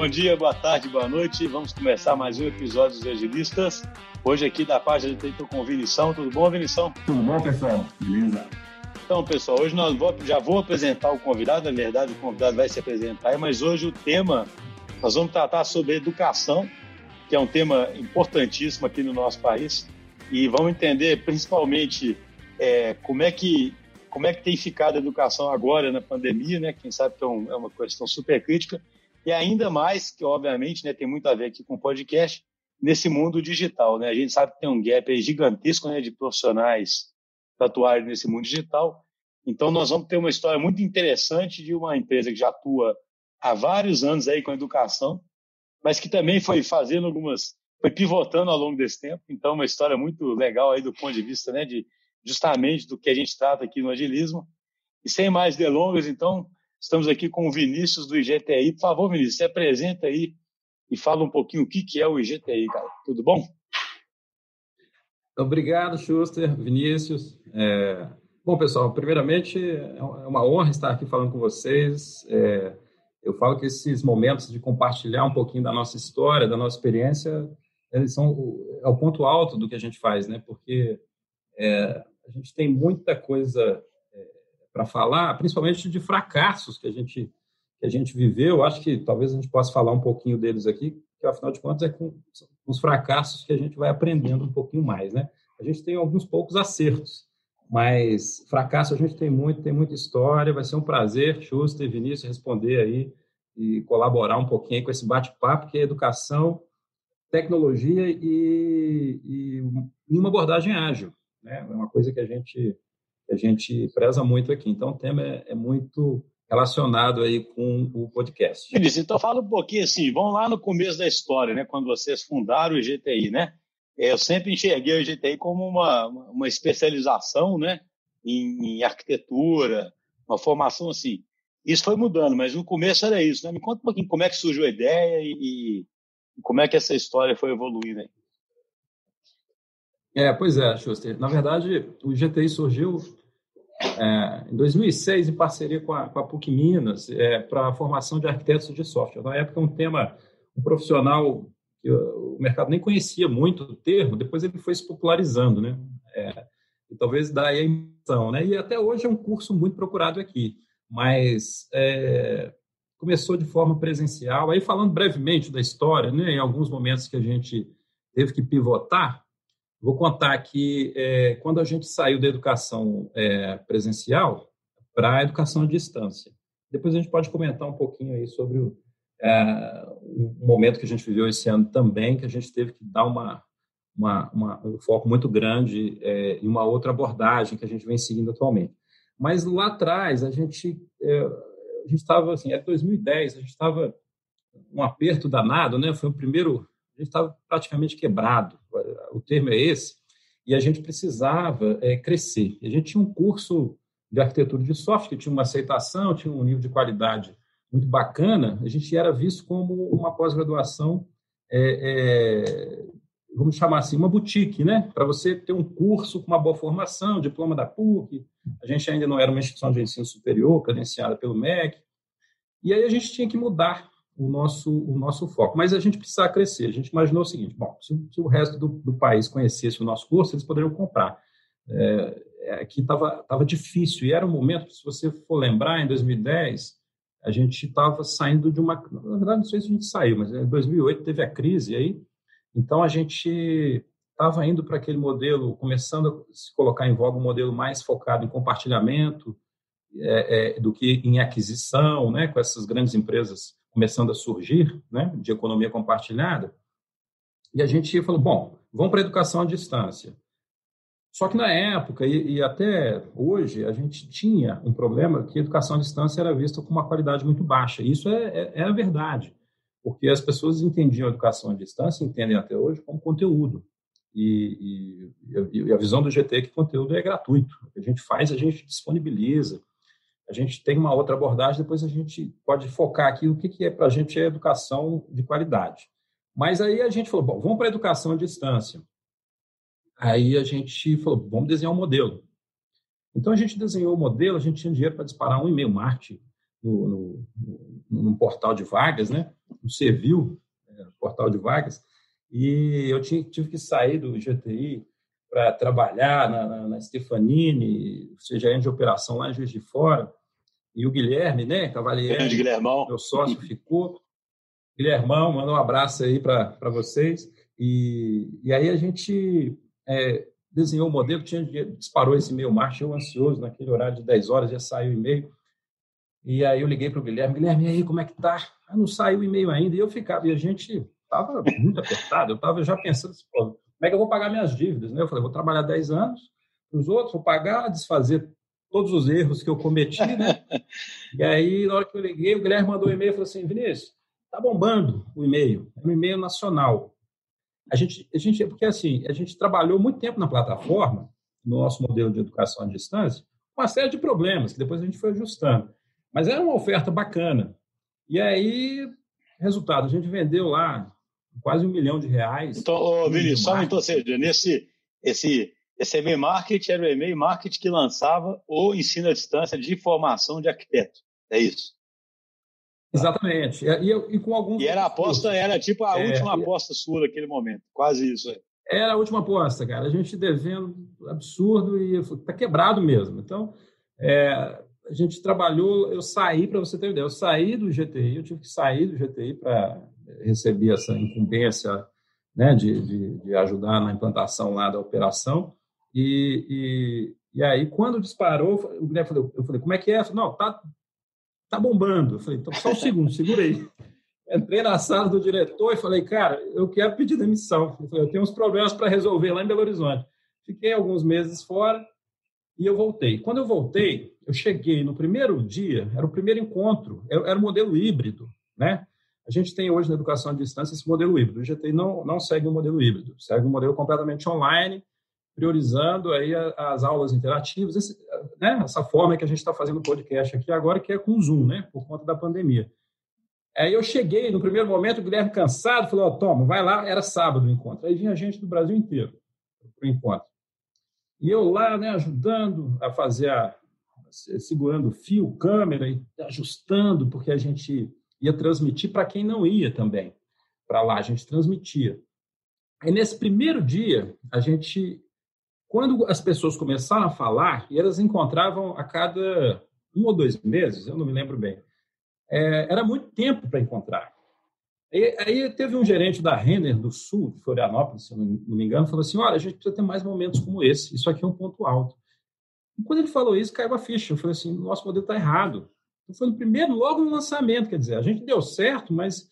Bom dia, boa tarde, boa noite. Vamos começar mais um episódio dos Agilistas. Hoje aqui da página do estou com o Vinição. Tudo bom, Vinição? Tudo bom, pessoal? Beleza. Então, pessoal, hoje nós vou, já vou apresentar o convidado. Na verdade, o convidado vai se apresentar, mas hoje o tema, nós vamos tratar sobre educação, que é um tema importantíssimo aqui no nosso país. E vamos entender, principalmente, é, como é que como é que tem ficado a educação agora na pandemia, né? Quem sabe que é, um, é uma questão super crítica e ainda mais que, obviamente, né, tem muito a ver aqui com o podcast, nesse mundo digital. Né? A gente sabe que tem um gap gigantesco né, de profissionais atuarem nesse mundo digital. Então, nós vamos ter uma história muito interessante de uma empresa que já atua há vários anos aí com educação, mas que também foi fazendo algumas, foi pivotando ao longo desse tempo. Então, uma história muito legal aí do ponto de vista né, de justamente do que a gente trata aqui no agilismo. E sem mais delongas, então, estamos aqui com o Vinícius do IGTI. Por favor, Vinícius, se apresenta aí e fala um pouquinho o que, que é o IGTI, cara. Tudo bom? Obrigado, Schuster, Vinícius. É... Bom, pessoal, primeiramente, é uma honra estar aqui falando com vocês. É... Eu falo que esses momentos de compartilhar um pouquinho da nossa história, da nossa experiência, eles são o, é o ponto alto do que a gente faz, né? Porque é, a gente tem muita coisa é, para falar, principalmente de fracassos que a gente que a gente viveu. Acho que talvez a gente possa falar um pouquinho deles aqui, que afinal de contas é com, os fracassos que a gente vai aprendendo um pouquinho mais, né? A gente tem alguns poucos acertos, mas fracasso a gente tem muito, tem muita história. Vai ser um prazer, Schuster e Vinícius, responder aí e colaborar um pouquinho com esse bate-papo, que é educação, tecnologia e, e, e uma abordagem ágil. Né? É uma coisa que a gente que a gente preza muito aqui. Então, o tema é, é muito relacionado aí com o podcast. Vinícius, então fala um pouquinho assim, vamos lá no começo da história, né? Quando vocês fundaram o IGTI, né? Eu sempre enxerguei o IGTI como uma, uma especialização, né? Em, em arquitetura, uma formação assim. Isso foi mudando, mas no começo era isso, né? Me conta um pouquinho como é que surgiu a ideia e, e como é que essa história foi evoluindo aí. É, pois é, Schuster. Na verdade, o GTI surgiu é, em 2006 em parceria com a, com a PUC Minas é, para a formação de arquitetos de software. Na época, um tema, um profissional que o mercado nem conhecia muito o termo, depois ele foi se popularizando, né? É, e talvez daí a impressão, né? E até hoje é um curso muito procurado aqui, mas é, começou de forma presencial. Aí, falando brevemente da história, né? Em alguns momentos que a gente teve que pivotar, Vou contar que é, quando a gente saiu da educação é, presencial para a educação à distância. Depois a gente pode comentar um pouquinho aí sobre o, é, um momento que a gente viveu esse ano também, que a gente teve que dar uma, uma, uma um foco muito grande é, e uma outra abordagem que a gente vem seguindo atualmente. Mas lá atrás a gente é, a gente estava assim, é 2010, a gente estava um aperto danado, né? Foi o primeiro gente estava praticamente quebrado, o termo é esse, e a gente precisava é, crescer. A gente tinha um curso de arquitetura de software que tinha uma aceitação, tinha um nível de qualidade muito bacana, a gente era visto como uma pós-graduação, é, é, vamos chamar assim, uma boutique, né? Para você ter um curso com uma boa formação, diploma da PUC, a gente ainda não era uma instituição de ensino superior, credenciada pelo MEC, e aí a gente tinha que mudar o nosso, o nosso foco. Mas a gente precisava crescer. A gente imaginou o seguinte: bom, se, se o resto do, do, país conhecesse o nosso curso, eles poderiam comprar. É, é aqui estava tava difícil, e era um momento, se você for lembrar, em 2010, a gente estava saindo de uma. Na verdade, não sei se a gente saiu, mas em 2008 teve a crise aí, então a gente estava indo para aquele modelo, começando a se colocar em voga um modelo mais focado em compartilhamento é, é, do que em aquisição, né, com essas grandes empresas começando a surgir, né, de economia compartilhada, e a gente falou, bom, vamos para a educação à distância. Só que na época, e, e, até hoje, a gente tinha um problema que a educação à distância era vista com uma qualidade muito baixa. Isso é, é, é a verdade, porque as pessoas entendiam a educação à distância, entendem até hoje, como conteúdo. E, e, e a visão do GT é que conteúdo é gratuito. O que a gente faz, a gente disponibiliza a gente tem uma outra abordagem, depois a gente pode focar aqui o que, que é para a gente é educação de qualidade. Mas aí a gente falou, bom, vamos para a educação à distância. Aí a gente falou, vamos desenhar um modelo. Então a gente desenhou o um modelo, a gente tinha dinheiro para disparar um e-mail marketing, no, no, no, no portal de vagas, né? No Civil, é, portal de vagas, e eu tinha, tive que sair do GTI para trabalhar na, na, na Stefanini, seja de operação lá em Juiz de Fora, e o Guilherme, né, Cavalieri, Guilhermão. meu sócio, ficou. Guilhermão, manda um abraço aí para vocês. E, e aí a gente é, desenhou o modelo, tinha, disparou esse e-mail marcha, eu ansioso, naquele horário de 10 horas já saiu o e-mail. E aí eu liguei para o Guilherme, Guilherme, e aí, como é que tá? Ah, não saiu o e-mail ainda. E eu ficava, e a gente estava muito apertado, eu estava já pensando, assim, como é que eu vou pagar minhas dívidas? Né? Eu falei, vou trabalhar 10 anos os outros, vou pagar, desfazer todos os erros que eu cometi, né? e aí, na hora que eu liguei, o Guilherme mandou um e-mail e falou assim, Vinícius, tá bombando o e-mail, é um e-mail nacional. A gente, a gente, porque assim, a gente trabalhou muito tempo na plataforma, no nosso modelo de educação à distância, com uma série de problemas, que depois a gente foi ajustando. Mas era uma oferta bacana. E aí, resultado, a gente vendeu lá quase um milhão de reais. Então, ô, Vinícius, só então, seja, nesse esse esse e-mail marketing era o e-mail marketing que lançava o ensino à distância de formação de arquiteto. É isso. Exatamente. E, e, com alguns. E era a aposta, era tipo a é, última aposta sua naquele momento. Quase isso aí. Era a última aposta, cara. A gente devendo absurdo e está quebrado mesmo. Então, é, a gente trabalhou. Eu saí, para você ter ideia, eu saí do GTI, eu tive que sair do GTI para receber essa incumbência né, de, de, de ajudar na implantação lá da operação. E, e, e aí, quando disparou, o Guilherme falou, eu falei, como é que é? Falei, não, tá, tá bombando. Eu falei, então só um segundo, segura aí. Entrei na sala do diretor e falei, cara, eu quero pedir demissão. Eu, falei, eu tenho uns problemas para resolver lá em Belo Horizonte. Fiquei alguns meses fora e eu voltei. Quando eu voltei, eu cheguei no primeiro dia, era o primeiro encontro, era o modelo híbrido, né? A gente tem hoje na educação à distância esse modelo híbrido. O GTI não, não segue o modelo híbrido, segue um modelo completamente online, priorizando aí as aulas interativas, esse, né, essa forma que a gente está fazendo o podcast aqui agora, que é com Zoom, né, por conta da pandemia. Aí eu cheguei, no primeiro momento, o Guilherme cansado, falou, oh, toma, vai lá, era sábado o encontro. Aí vinha gente do Brasil inteiro para o encontro. E eu lá, né, ajudando a fazer a, segurando fio, câmera e ajustando, porque a gente ia transmitir para quem não ia também para lá, a gente transmitia. Aí nesse primeiro dia, a gente quando as pessoas começaram a falar, e elas encontravam a cada um ou dois meses, eu não me lembro bem, é, era muito tempo para encontrar. Aí, aí, teve um gerente da Renner do Sul, de Florianópolis, se eu não me engano, falou assim: olha, a gente precisa ter mais momentos como esse, isso aqui é um ponto alto. E quando ele falou isso, caiu a ficha. Eu falei assim: nosso modelo está errado. Então, foi no primeiro, logo no lançamento, quer dizer, a gente deu certo, mas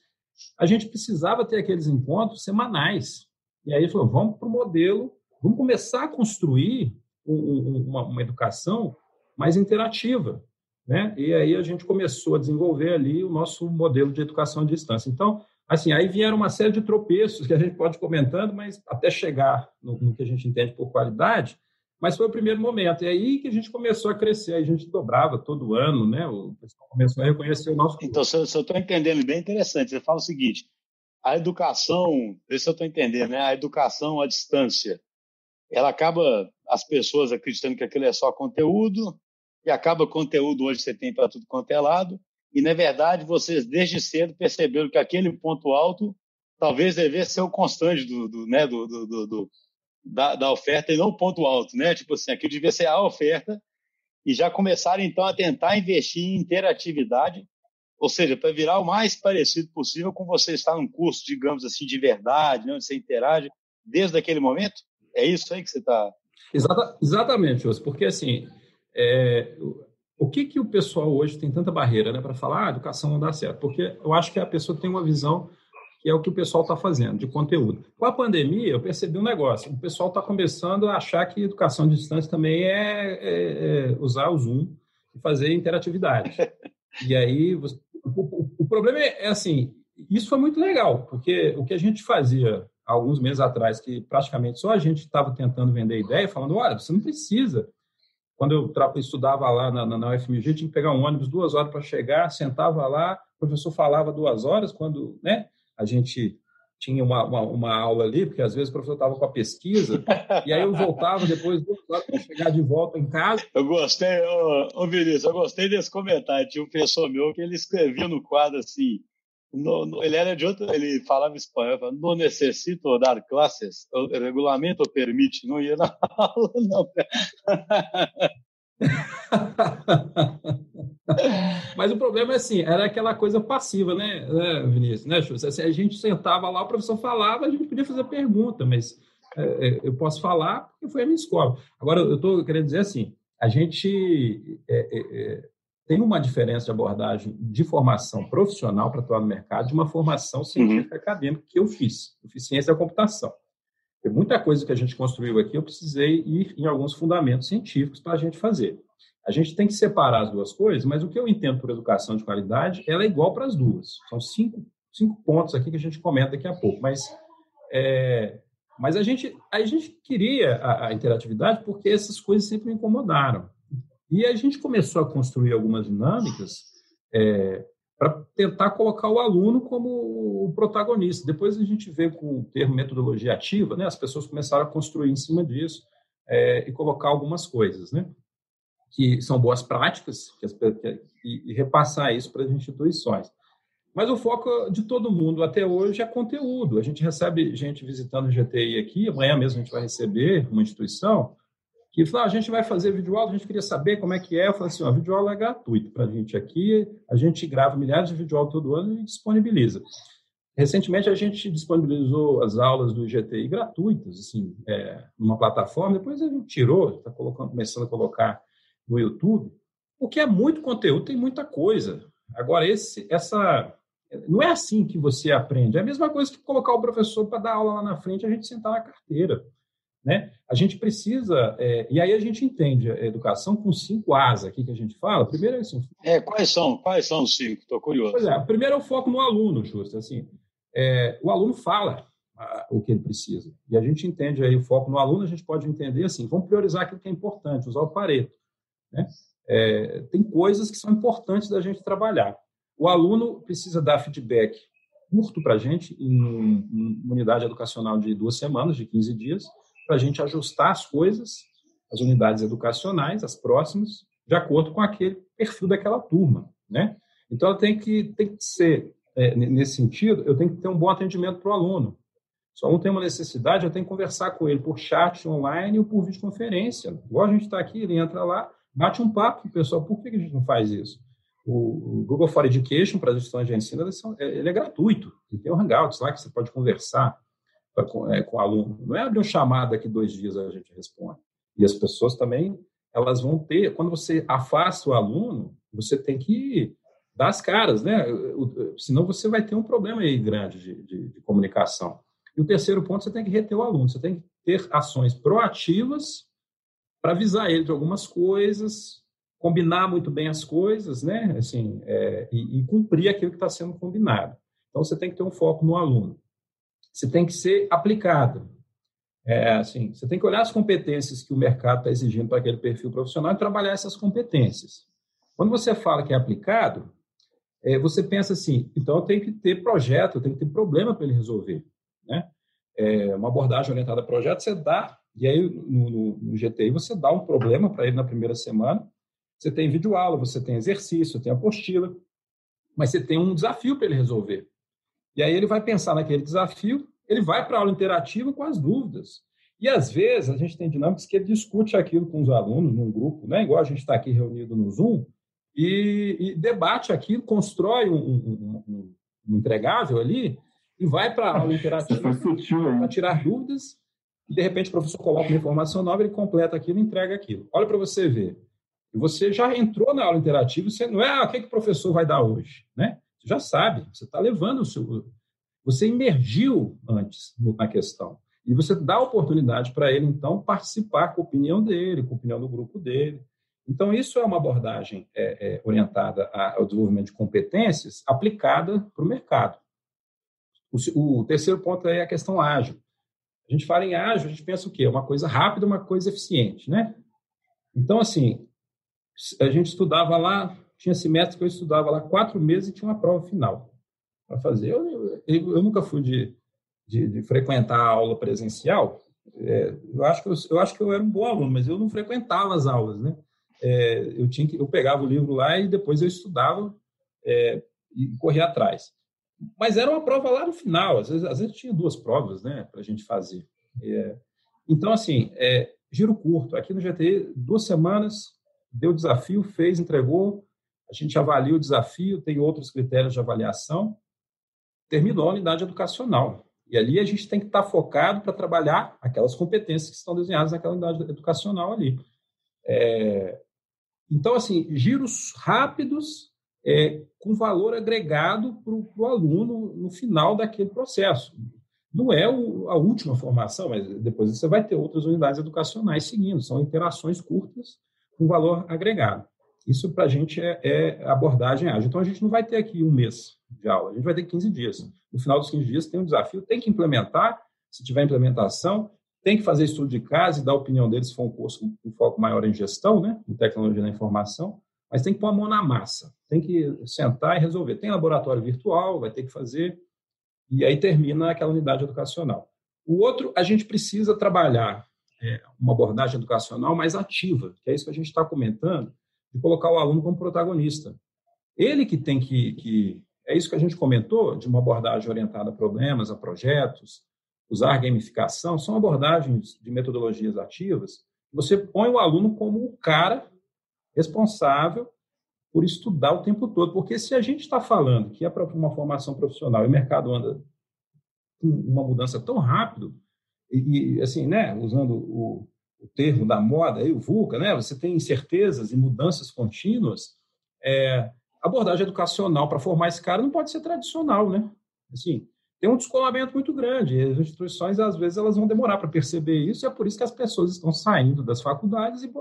a gente precisava ter aqueles encontros semanais. E aí ele falou: vamos para o modelo Vamos começar a construir uma, uma educação mais interativa. Né? E aí a gente começou a desenvolver ali o nosso modelo de educação à distância. Então, assim, aí vieram uma série de tropeços que a gente pode ir comentando, mas até chegar no, no, que a gente entende por qualidade, mas foi o primeiro momento. E aí que a gente começou a crescer, aí a gente dobrava todo ano, né? O pessoal começou a reconhecer o nosso. Então, se eu estou entendendo bem interessante, você fala o seguinte: a educação, se eu estou entendendo, né? A educação à distância ela acaba as pessoas acreditando que aquilo é só conteúdo, e acaba conteúdo hoje você tem para tudo quanto é lado, e na verdade vocês desde cedo perceberam que aquele ponto alto talvez devesse ser o constante do, do né, do, do, do da, da, oferta e não o ponto alto, né? Tipo assim, aquilo devia ser a oferta e já começaram então a tentar investir em interatividade, ou seja, para virar o mais parecido possível com você estar num curso, digamos assim, de verdade, né, onde você interage desde aquele momento? É isso aí que você está. Exata, exatamente, José, porque assim, é, o que, que o pessoal hoje tem tanta barreira né, para falar, ah, educação não dá certo? Porque eu acho que a pessoa tem uma visão que é o que o pessoal está fazendo, de conteúdo. Com a pandemia, eu percebi um negócio: o pessoal está começando a achar que educação à distância também é, é, é usar o Zoom e fazer interatividade. e aí, o, o, o problema é, é assim: isso foi muito legal, porque o que a gente fazia alguns meses atrás, que praticamente só a gente estava tentando vender ideia, falando, olha, você não precisa. Quando eu estudava lá na, na, na UFMG, tinha que pegar um ônibus duas horas para chegar, sentava lá, o professor falava duas horas, quando né, a gente tinha uma, uma, uma, aula ali, porque às vezes o professor estava com a pesquisa, e aí eu voltava depois para chegar de volta em casa. Eu gostei, ô, ô Vinícius, eu gostei desse comentário. Tinha um professor meu que ele escrevia no quadro assim. No, no, ele era de outro, ele falava espanhol, falava, não necessito dar classes, o regulamento permite, não ia na aula, não. Mas o problema é assim, era aquela coisa passiva, né, né Vinícius? Né, assim, a gente sentava lá, o professor falava, a gente podia fazer pergunta, mas é, é, eu posso falar porque foi a minha escola. Agora, eu estou querendo dizer assim, a gente é, é, é, tem uma diferença de abordagem de formação profissional para atuar no mercado de uma formação científica uhum. acadêmica que eu fiz. Eu fiz ciência da computação. Tem muita coisa que a gente construiu aqui, eu precisei ir em alguns fundamentos científicos para a gente fazer. A gente tem que separar as duas coisas, mas o que eu entendo por educação de qualidade, ela é igual para as duas. São cinco, cinco pontos aqui que a gente comenta daqui a pouco. Mas, é, mas a, gente, a gente queria a, a interatividade porque essas coisas sempre me incomodaram. E a gente começou a construir algumas dinâmicas é, para tentar colocar o aluno como o protagonista. Depois a gente veio com o termo metodologia ativa, né? as pessoas começaram a construir em cima disso é, e colocar algumas coisas. Né? que são boas práticas que as, que, e, e repassar isso para as instituições. Mas o foco de todo mundo até hoje é conteúdo. A gente recebe gente visitando o GTI aqui, amanhã mesmo a gente vai receber uma instituição que fala, ah, a gente vai fazer videoaula, a gente queria saber como é que é. Eu falei assim, a videoaula é gratuito para a gente aqui, a gente grava milhares de videoaulas todo ano e disponibiliza. Recentemente a gente disponibilizou as aulas do GTI gratuitas, assim, é, numa plataforma, depois a gente tirou, está começando a colocar no YouTube, porque é muito conteúdo, tem muita coisa. Agora, esse, essa. Não é assim que você aprende. É a mesma coisa que colocar o professor para dar aula lá na frente a gente sentar na carteira. Né? A gente precisa, é, e aí a gente entende a educação com cinco As aqui que a gente fala. Primeiro é assim. É, quais são? Quais são os cinco? Estou curioso. Pois é, primeiro é o foco no aluno, justo. Assim, é, o aluno fala o que ele precisa. E a gente entende aí o foco no aluno, a gente pode entender assim, vamos priorizar aquilo que é importante, usar o Pareto. Né? É, tem coisas que são importantes da gente trabalhar. O aluno precisa dar feedback curto para a gente, em uma unidade educacional de duas semanas, de 15 dias, para a gente ajustar as coisas, as unidades educacionais, as próximas, de acordo com aquele perfil daquela turma. Né? Então, ela tem que, tem que ser, é, nesse sentido, eu tenho que ter um bom atendimento para o aluno. Se o aluno tem uma necessidade, eu tenho que conversar com ele por chat online ou por videoconferência. Igual a gente está aqui, ele entra lá, bate um papo com o pessoal. Por que a gente não faz isso? O, Google for Education, para as instituições de ensino, ele, são, ele é gratuito. Ele tem o um Hangouts lá que você pode conversar com, é, com o aluno. Não é abrir um chamado daqui dois dias a gente responde. E as pessoas também, elas vão ter... Quando você afasta o aluno, você tem que dar as caras, né? Senão você vai ter um problema aí grande de, de, de comunicação. E o terceiro ponto, você tem que reter o aluno. Você tem que ter ações proativas para avisar ele de algumas coisas, combinar muito bem as coisas, né? Assim, é, e, e, cumprir aquilo que está sendo combinado. Então, você tem que ter um foco no aluno. Você tem que ser aplicado. É, assim, você tem que olhar as competências que o mercado está exigindo para aquele perfil profissional e trabalhar essas competências. Quando você fala que é aplicado, é, você pensa assim, então eu tenho que ter projeto, eu tenho que ter problema para ele resolver. Né? É, uma abordagem orientada a projeto, você dá e aí, no, no, no GTI, você dá um problema para ele na primeira semana. Você tem videoaula, você tem exercício, tem apostila, mas você tem um desafio para ele resolver. E aí ele vai pensar naquele desafio, ele vai para a aula interativa com as dúvidas. E às vezes a gente tem dinâmicas que ele discute aquilo com os alunos num grupo, né? igual a gente está aqui reunido no Zoom, e, e debate aquilo, constrói um, um, um, um entregável ali e vai para a aula interativa para tirar dúvidas e de repente o professor coloca uma informação nova, ele completa aquilo e entrega aquilo. Olha para você ver. Você já entrou na aula interativa, você não é ah, o que, que o professor vai dar hoje, né? Já sabe, você está levando o seu. Você imergiu antes na questão. E você dá a oportunidade para ele, então, participar com a opinião dele, com a opinião do grupo dele. Então, isso é uma abordagem é, é, orientada ao desenvolvimento de competências aplicada para o mercado. O, o terceiro ponto é a questão ágil. A gente fala em ágil, a gente pensa o quê? Uma coisa rápida, uma coisa eficiente, né? Então, assim, a gente estudava lá, tinha semestre que eu estudava lá quatro meses e tinha uma prova final para fazer. Eu, eu, eu, nunca fui de, de, de frequentar a aula presencial, é, eu, acho que eu, eu, acho que eu era um bom aluno, mas eu não frequentava as aulas, né? É, eu, tinha que, eu pegava o livro lá e depois eu estudava é, e corria atrás. Mas era uma prova lá no final, às vezes, às vezes tinha duas provas né, para a gente fazer. É, então, assim, é, giro curto. Aqui no GTI, duas semanas, deu desafio, fez, entregou, a gente avalia o desafio, tem outros critérios de avaliação, terminou a unidade educacional. E ali a gente tem que estar focado para trabalhar aquelas competências que estão desenhadas naquela unidade educacional ali. É, então, assim, giros rápidos é, com valor agregado para o aluno no final daquele processo. Não é o, a última formação, mas depois você vai ter outras unidades educacionais seguindo. São interações curtas com valor agregado. Isso, para a gente, é, é abordagem ágil. Então, a gente não vai ter aqui um mês de aula, a gente vai ter 15 dias. No final dos 15 dias, tem um desafio, tem que implementar. Se tiver implementação, tem que fazer estudo de casa e dar a opinião deles se for um curso com um foco maior em gestão, né, em tecnologia da informação, mas tem que pôr a mão na massa, tem que sentar e resolver. Tem laboratório virtual, vai ter que fazer, e aí termina aquela unidade educacional. O outro, a gente precisa trabalhar é, uma abordagem educacional mais ativa, que é isso que a gente está comentando, de colocar o aluno como protagonista. Ele que tem que, que. É isso que a gente comentou, de uma abordagem orientada a problemas, a projetos, usar gamificação, são abordagens de metodologias ativas. Você põe o aluno como o cara responsável por estudar o tempo todo. Porque se a gente está falando que é para uma formação profissional e o mercado anda com uma mudança tão rápido, e, e assim, né, usando o, o termo da moda, aí, o VUCA, né? Você tem incertezas e mudanças contínuas. É, abordagem educacional para formar esse cara não pode ser tradicional, né? Assim, tem um descolamento muito grande. As instituições, às vezes, elas vão demorar para perceber isso, e é por isso que as pessoas estão saindo das faculdades e,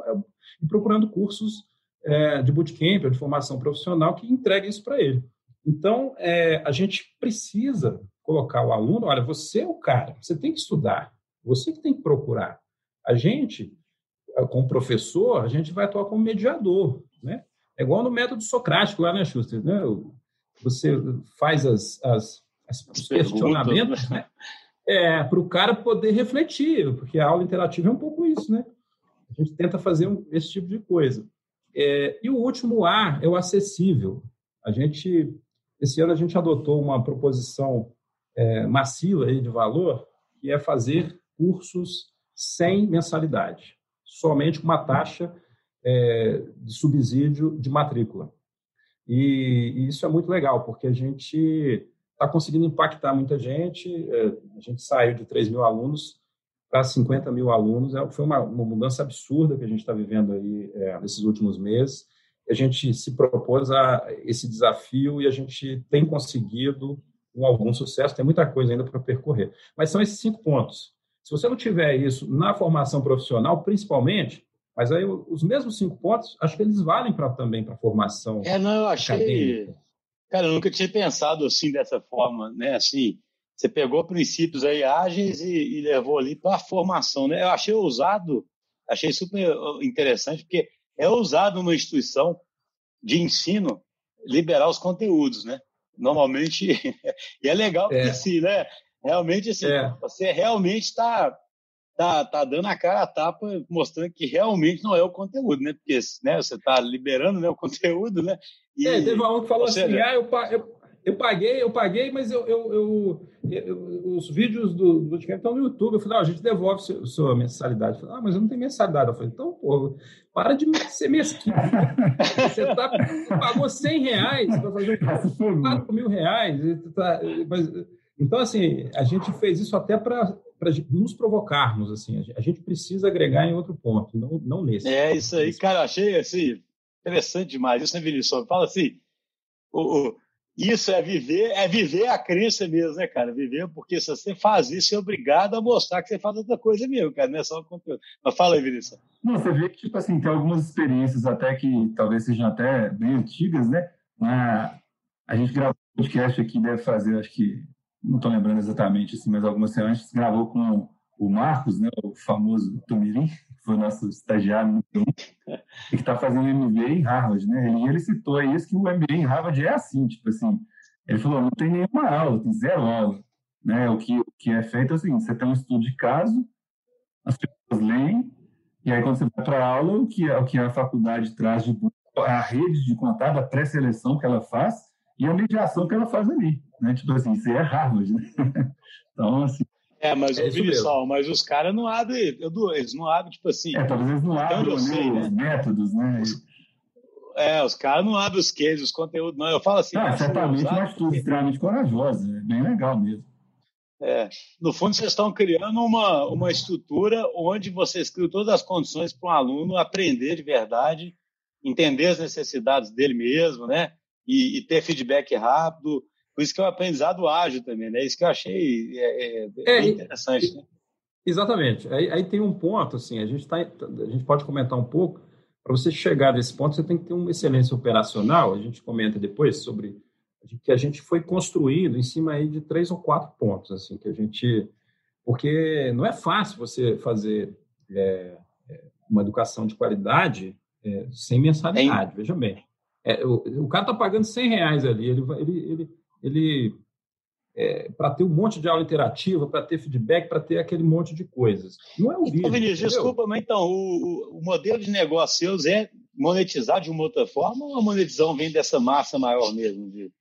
e procurando cursos é, de bootcamp ou de formação profissional que entreguem isso para ele. Então, é, a gente precisa colocar o aluno, olha, você é o cara, você tem que estudar, você que tem que procurar. A gente, como professor, a gente vai atuar como mediador, né? É igual no método socrático lá, né, Schuster? Né? Você faz as, as, as os questionamentos, né? É, para o cara poder refletir, porque a aula interativa é um pouco isso, né? A gente tenta fazer um, esse tipo de coisa. É, e o último A é o acessível. A gente, esse ano a gente adotou uma proposição é, massiva aí de valor, que é fazer cursos sem mensalidade, somente com uma taxa é, de subsídio de matrícula. E, e, isso é muito legal, porque a gente está conseguindo impactar muita gente. É, a gente saiu de 3 mil alunos para 50 mil alunos. É, foi uma, uma, mudança absurda que a gente está vivendo aí é, nesses últimos meses. A gente se propôs a esse desafio e a gente tem conseguido com algum sucesso. Tem muita coisa ainda para percorrer. Mas são esses cinco pontos. Se você não tiver isso na formação profissional, principalmente, mas aí os mesmos cinco pontos, acho que eles valem para também para a formação. É, não, eu achei. Acadêmica. Cara, eu nunca tinha pensado assim dessa forma, né? Assim, você pegou princípios aí ágeis e, e levou ali para a formação, né? Eu achei ousado, achei super interessante, porque é ousado uma instituição de ensino liberar os conteúdos, né? Normalmente, e é legal porque é. assim, né? Realmente, assim, é. você realmente está tá, tá dando a cara a tapa, mostrando que realmente não é o conteúdo, né? Porque né, você está liberando né, o conteúdo, né? E, é, teve um que falou assim, seja... ah, eu, eu, eu paguei, eu paguei, mas eu, eu, eu, eu os vídeos do, do bootcamp estão no YouTube. Eu falei, ah, a gente devolve sua, sua mensalidade. Eu falei, ah, mas eu não tenho mensalidade. Eu falei, então, pô, para de ser mesquinho. Você tá, pagou 100 reais para fazer um 4 mil reais. Tá, mas, então, assim, a gente fez isso até para nos provocarmos, assim, a gente precisa agregar em outro ponto, não, não nesse. É isso aí, cara, achei assim, interessante demais isso, né, Vinícius? Fala assim, o, o, isso é viver, é viver a crença mesmo, né, cara? Viver, porque se você faz isso, é obrigado a mostrar que você faz outra coisa mesmo, cara, não é só o conteúdo. Mas fala aí, Vinícius. Não, você vê que, tipo assim, tem algumas experiências até que talvez sejam até bem antigas, né? A, a gente gravou um podcast aqui, deve fazer, acho que não estou lembrando exatamente, assim, mas algumas semanas gravou com o Marcos, né, o famoso Tumirim, que foi nosso estagiário no um, que está fazendo MBA em Harvard, né? E ele citou isso que o MBA em Harvard é assim, tipo assim, ele falou, não tem nenhuma aula, tem zero aula. Né? O, que, o que é feito é o seguinte, você tem um estudo de caso, as pessoas leem, e aí quando você vai para a aula, o que, é, o que a faculdade traz de a rede de contato, a pré-seleção que ela faz e a mediação que ela faz ali. Né? Tipo assim, isso é Harvard. Né? então, assim, é, mas, é só, mas os caras não abrem, eles não abrem, tipo assim. É, talvez eles não abrem os né? métodos, né? É, os caras não abrem os cases, os conteúdos, não. Eu falo assim. Ah, certamente uma atitude extremamente corajosa, é bem legal mesmo. É, no fundo, vocês estão criando uma, uma estrutura onde vocês criam todas as condições para um aluno aprender de verdade, entender as necessidades dele mesmo, né? E, e ter feedback rápido, por isso que é um aprendizado ágil também, né? Isso que eu achei é, é, é interessante. Né? Exatamente. Aí, aí, tem um ponto, assim, a gente, tá, a gente pode comentar um pouco. Para você chegar nesse ponto, você tem que ter uma excelência operacional. A gente comenta depois sobre que a gente foi construindo em cima aí de três ou quatro pontos, assim, que a gente, porque não é fácil você fazer é, é uma educação de qualidade é, sem mensalidade. Veja bem, é, o, o, cara está pagando 100 reais ali, ele, ele, ele ele é, para ter um monte de aula interativa, para ter feedback, para ter aquele monte de coisas. Não é o então, vídeo. Vinícius, desculpa, mas então, o, o, modelo de negócio seus é monetizar de uma outra forma ou a monetização vem dessa massa maior mesmo? De...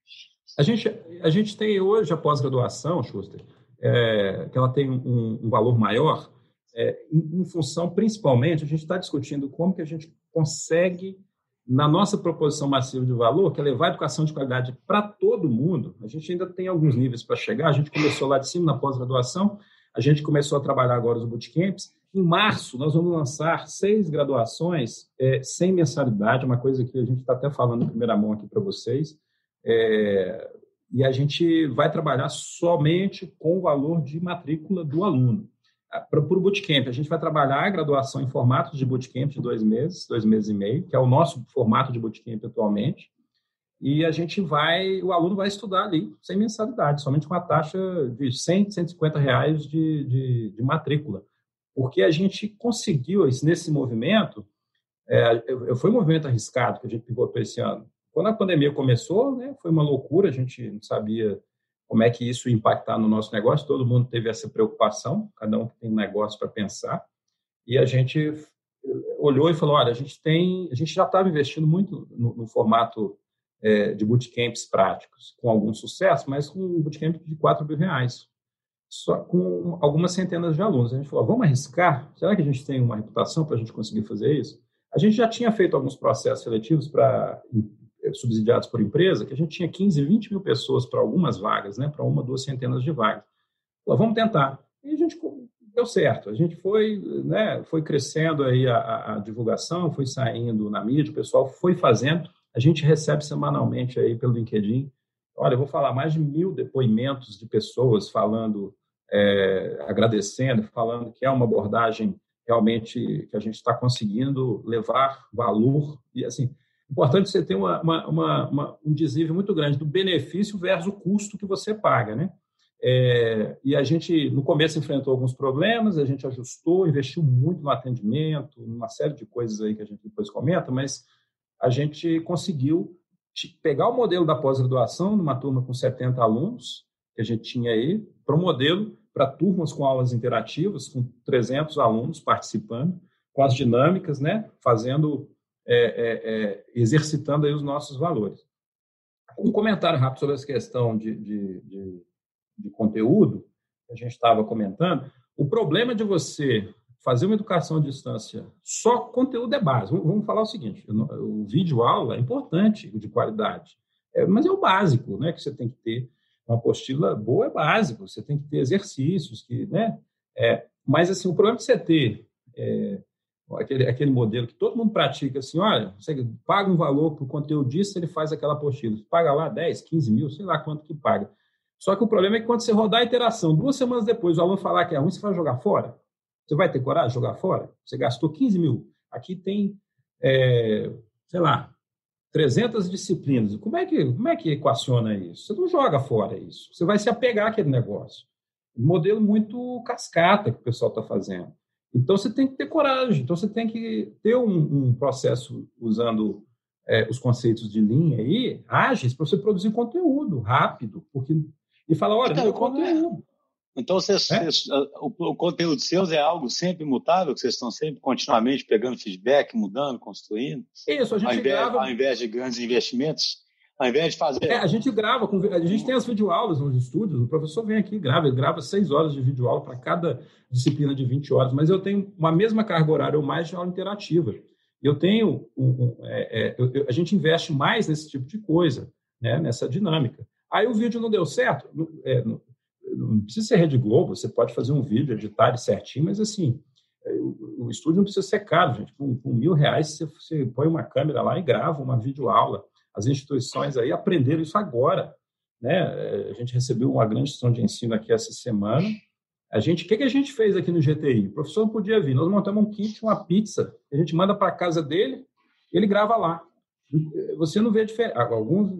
A, gente, a gente tem hoje a pós-graduação, Schuster, é, que ela tem um, um valor maior, é, em, em função, principalmente, a gente está discutindo como que a gente consegue na nossa proposição massiva de valor, que é levar a educação de qualidade para todo mundo, a gente ainda tem alguns níveis para chegar. A gente começou lá de cima, na pós-graduação, a gente começou a trabalhar agora os bootcamps. Em março, nós vamos lançar seis graduações é, sem mensalidade, uma coisa que a gente está até falando em primeira mão aqui para vocês. É, e a gente vai trabalhar somente com o valor de matrícula do aluno para o bootcamp, a gente vai trabalhar a graduação em formato de bootcamp de dois meses, dois meses e meio, que é o nosso formato de bootcamp atualmente. E a gente vai, o aluno vai estudar ali sem mensalidade, somente com a taxa de 100, 150 reais de, de, de matrícula. Porque a gente conseguiu, nesse movimento, é, foi um movimento arriscado que a gente pivotou esse ano. Quando a pandemia começou, né, foi uma loucura, a gente não sabia como é que isso impactar no nosso negócio. Todo mundo teve essa preocupação, cada um tem um negócio para pensar. E a gente olhou e falou: olha, a gente tem, a gente já estava investindo muito no, no formato é, de bootcamps práticos, com algum sucesso, mas com um bootcamp de 4 mil reais, só com algumas centenas de alunos. A gente falou: vamos arriscar? Será que a gente tem uma reputação para a gente conseguir fazer isso? A gente já tinha feito alguns processos seletivos para subsidiados por empresa, que a gente tinha 15, 20 mil pessoas para algumas vagas, né, para uma, duas centenas de vagas. Falou, vamos tentar. E a gente deu certo. A gente foi, né, foi crescendo aí a, a, divulgação, foi saindo na mídia, o pessoal foi fazendo. A gente recebe semanalmente aí pelo LinkedIn. Olha, eu vou falar mais de mil depoimentos de pessoas falando, é, agradecendo, falando que é uma abordagem realmente que a gente está conseguindo levar valor e assim importante você ter uma, uma, uma, um desnível muito grande do benefício versus o custo que você paga, né? É, e a gente, no começo, enfrentou alguns problemas, a gente ajustou, investiu muito no atendimento, uma série de coisas aí que a gente depois comenta, mas a gente conseguiu pegar o modelo da pós-graduação, numa turma com 70 alunos, que a gente tinha aí, para um modelo para turmas com aulas interativas, com 300 alunos participando, com as dinâmicas, né, fazendo é, é, é, exercitando aí os nossos valores. Um comentário rápido sobre essa questão de, de, de, de conteúdo, que a gente estava comentando. O problema de você fazer uma educação à distância, só conteúdo é básico. Vamos falar o seguinte: o vídeo aula é importante, de qualidade, é, mas é o básico, né? Que você tem que ter uma apostila boa é básico. Você tem que ter exercícios que, né? É, mas assim, o problema de você ter é, aquele, aquele modelo que todo mundo pratica, assim, olha, você paga um valor para o conteúdo disso, ele faz aquela apostila. Paga lá 10, 15 mil, sei lá quanto que paga. Só que o problema é que quando você rodar a interação, duas semanas depois, o aluno falar que é ruim, você vai jogar fora? Você vai ter coragem de jogar fora? Você gastou 15 mil. Aqui tem, é, sei lá, 300 disciplinas. Como é, que, como é que equaciona isso? Você não joga fora isso. Você vai se apegar àquele negócio. Um modelo muito cascata que o pessoal está fazendo. Então você tem que ter coragem, então você tem que ter um, um processo usando é, os conceitos de linha aí, ágeis, para você produzir conteúdo rápido, porque e falar, olha, então, meu conteúdo. Então, vocês, é. vocês, o, o, conteúdo seus é algo sempre mutável, que vocês estão sempre continuamente pegando feedback, mudando, construindo? Isso, a gente ao invés, grava... Ao invés de grandes investimentos? Ao invés de fazer... É, a gente grava, a gente tem as videoaulas nos estúdios, o professor vem aqui e grava, ele grava seis horas de videoaula para cada disciplina de 20 horas, mas eu tenho uma mesma carga horária ou mais de aula interativa. Eu tenho... Um, um, é, é, eu, a gente investe mais nesse tipo de coisa, né, nessa dinâmica. Aí o vídeo não deu certo, é, não precisa ser Rede Globo, você pode fazer um vídeo, editar ele certinho, mas assim, é, o, o estúdio não precisa ser caro, gente. Com, com mil reais, você, você, põe uma câmera lá e grava uma videoaula. As instituições aí aprenderam isso agora. Né? É, a gente recebeu uma grande instituição de ensino aqui essa semana. A gente, o que, que a gente fez aqui no GTI? O professor não podia vir. Nós montamos um kit, uma pizza, a gente manda para casa dele, ele grava lá. Você não vê diferença. Alguns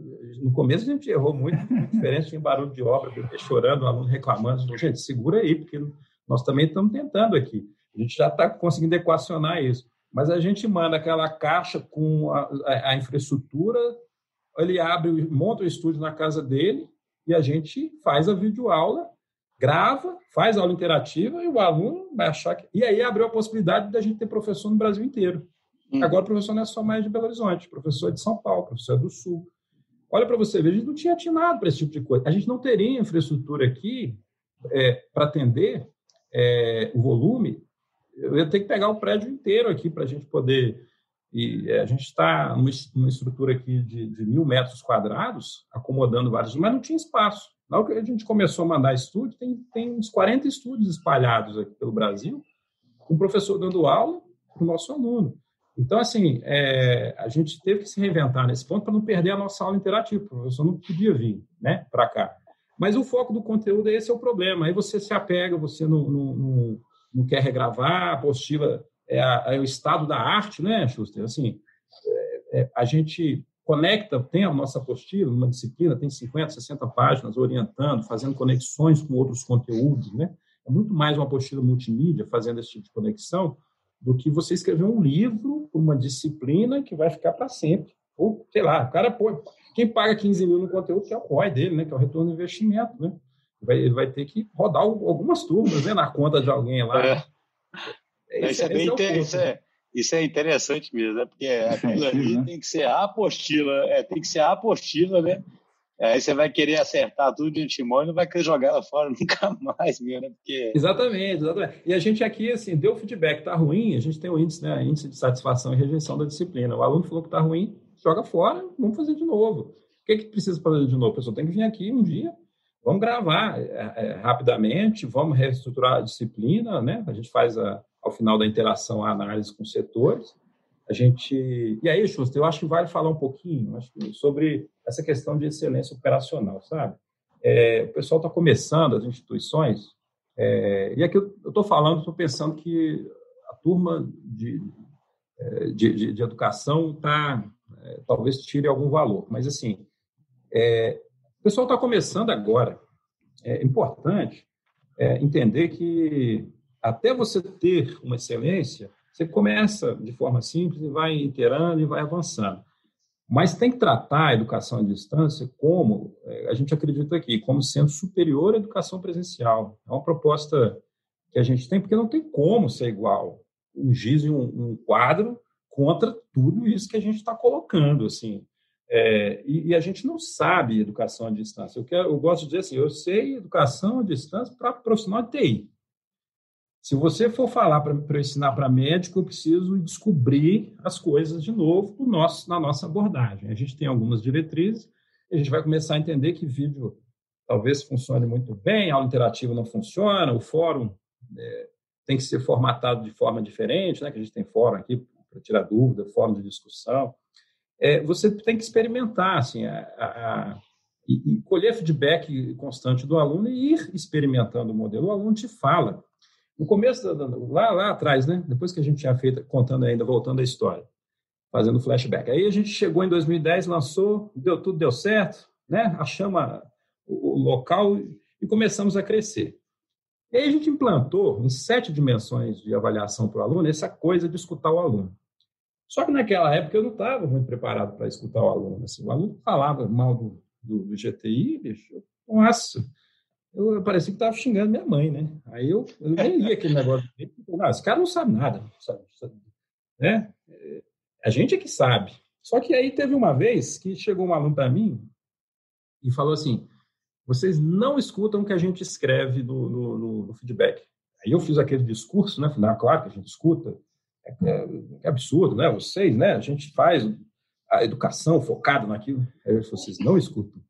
no começo a gente errou muito, diferente, tinha barulho de obra, chorando, o aluno reclamando. Gente, segura aí, porque nós também estamos tentando aqui. A gente já está conseguindo equacionar isso. Mas a gente manda aquela caixa com a, a, a infraestrutura, ele abre, monta o estúdio na casa dele e a gente faz a videoaula, grava, faz a aula interativa e o aluno vai achar que. E aí abriu a possibilidade da gente ter professor no Brasil inteiro. Hum. Agora o professor não é só mais de Belo Horizonte, professor é de São Paulo, professor é do Sul. Olha para você ver, a gente não tinha atinado para esse tipo de coisa. A gente não teria infraestrutura aqui é, para atender é, o volume. Eu ia ter que pegar o prédio inteiro aqui para a gente poder. E é, a gente está numa estrutura aqui de, de, mil metros quadrados, acomodando vários, mas não tinha espaço. Na hora que a gente começou a mandar estúdio, tem, tem uns 40 estúdios espalhados aqui pelo Brasil, com o professor dando aula para o nosso aluno. Então, assim, é, a gente teve que se reinventar nesse ponto para não perder a nossa aula interativa. O professor não podia vir né, para cá. Mas o foco do conteúdo, esse é o problema. Aí você se apega, você não, não, não, não quer regravar, a apostila é, a, é, o estado da arte, né, Schuster? Assim, é, é, a gente conecta, tem a nossa apostila, uma disciplina, tem 50, 60 páginas orientando, fazendo conexões com outros conteúdos, né? É muito mais uma apostila multimídia fazendo esse tipo de conexão do que você escrever um livro, uma disciplina que vai ficar para sempre. Ou, sei lá, o cara põe. Quem paga 15 mil no conteúdo, que é o ROI dele, né? Que é o retorno do investimento, né? Vai, ele vai ter que rodar algumas turmas né, na conta de alguém lá. É. É, isso, é bem é isso, é, isso é interessante mesmo, né? Porque aquilo ali né? tem que ser a apostila, é, tem que ser a apostila, né? Aí você vai querer acertar tudo de antemão e não vai querer jogar ela fora nunca mais, meu, né? Porque... Exatamente, exatamente. E a gente aqui, assim, deu feedback, tá ruim, a gente tem o índice, né? Índice de satisfação e rejeição da disciplina. O aluno falou que tá ruim, joga fora, vamos fazer de novo. O que, é que precisa fazer de novo? A pessoa tem que vir aqui um dia, vamos gravar é, é, rapidamente, vamos reestruturar a disciplina, né? A gente faz, a, ao final da interação, a análise com setores a gente. E aí, Schuster, eu acho que vale falar um pouquinho sobre essa questão de excelência operacional, sabe? É, o pessoal está começando, as instituições, é, e aqui eu estou falando, estou pensando que a turma de, é, de, de, de educação tá, é, talvez tire algum valor, mas assim, é, o pessoal está começando agora. É importante é, entender que até você ter uma excelência, você começa de forma simples e vai iterando e vai avançando. Mas tem que tratar a educação à distância como, é, a gente acredita aqui, como sendo superior à educação presencial. É uma proposta que a gente tem, porque não tem como ser igual um giz e um, um quadro contra tudo isso que a gente está colocando, assim. É, e, e, a gente não sabe educação à distância. Eu, quero, eu gosto de dizer assim, eu sei educação à distância para profissional de TI. Se você for falar para ensinar para médico, eu preciso descobrir as coisas de novo no nosso, na nossa abordagem. A gente tem algumas diretrizes, a gente vai começar a entender que vídeo talvez funcione muito bem, aula interativa não funciona, o fórum é, tem que ser formatado de forma diferente, né? que a gente tem fórum aqui para tirar dúvida, fórum de discussão. É, você tem que experimentar assim, a, a, a e, e colher feedback constante do aluno e ir experimentando o modelo. O aluno te fala no começo, lá, lá atrás, né? Depois que a gente tinha feito, contando ainda, voltando a história, fazendo flashback. Aí a gente chegou em 2010, lançou, deu tudo deu certo, né? Achamos o, o local e começamos a crescer. E aí a gente implantou em sete dimensões de avaliação para o aluno essa coisa de escutar o aluno. Só que naquela época eu não estava muito preparado para escutar o aluno. Assim, o aluno falava mal do, do, do GTI, bicho, nossa, eu parecia que estava xingando minha mãe, né? Aí eu, eu nem li aquele negócio. Não, esse cara não sabe nada, sabe, sabe, né? A gente é que sabe. Só que aí teve uma vez que chegou um aluno para mim e falou assim: vocês não escutam o que a gente escreve no, no, no feedback. Aí eu fiz aquele discurso, né? Falei, ah, claro que a gente escuta. É, é, é, absurdo, né? Vocês, né? A gente faz a educação focada naquilo. Aí ele falou, vocês não escutam.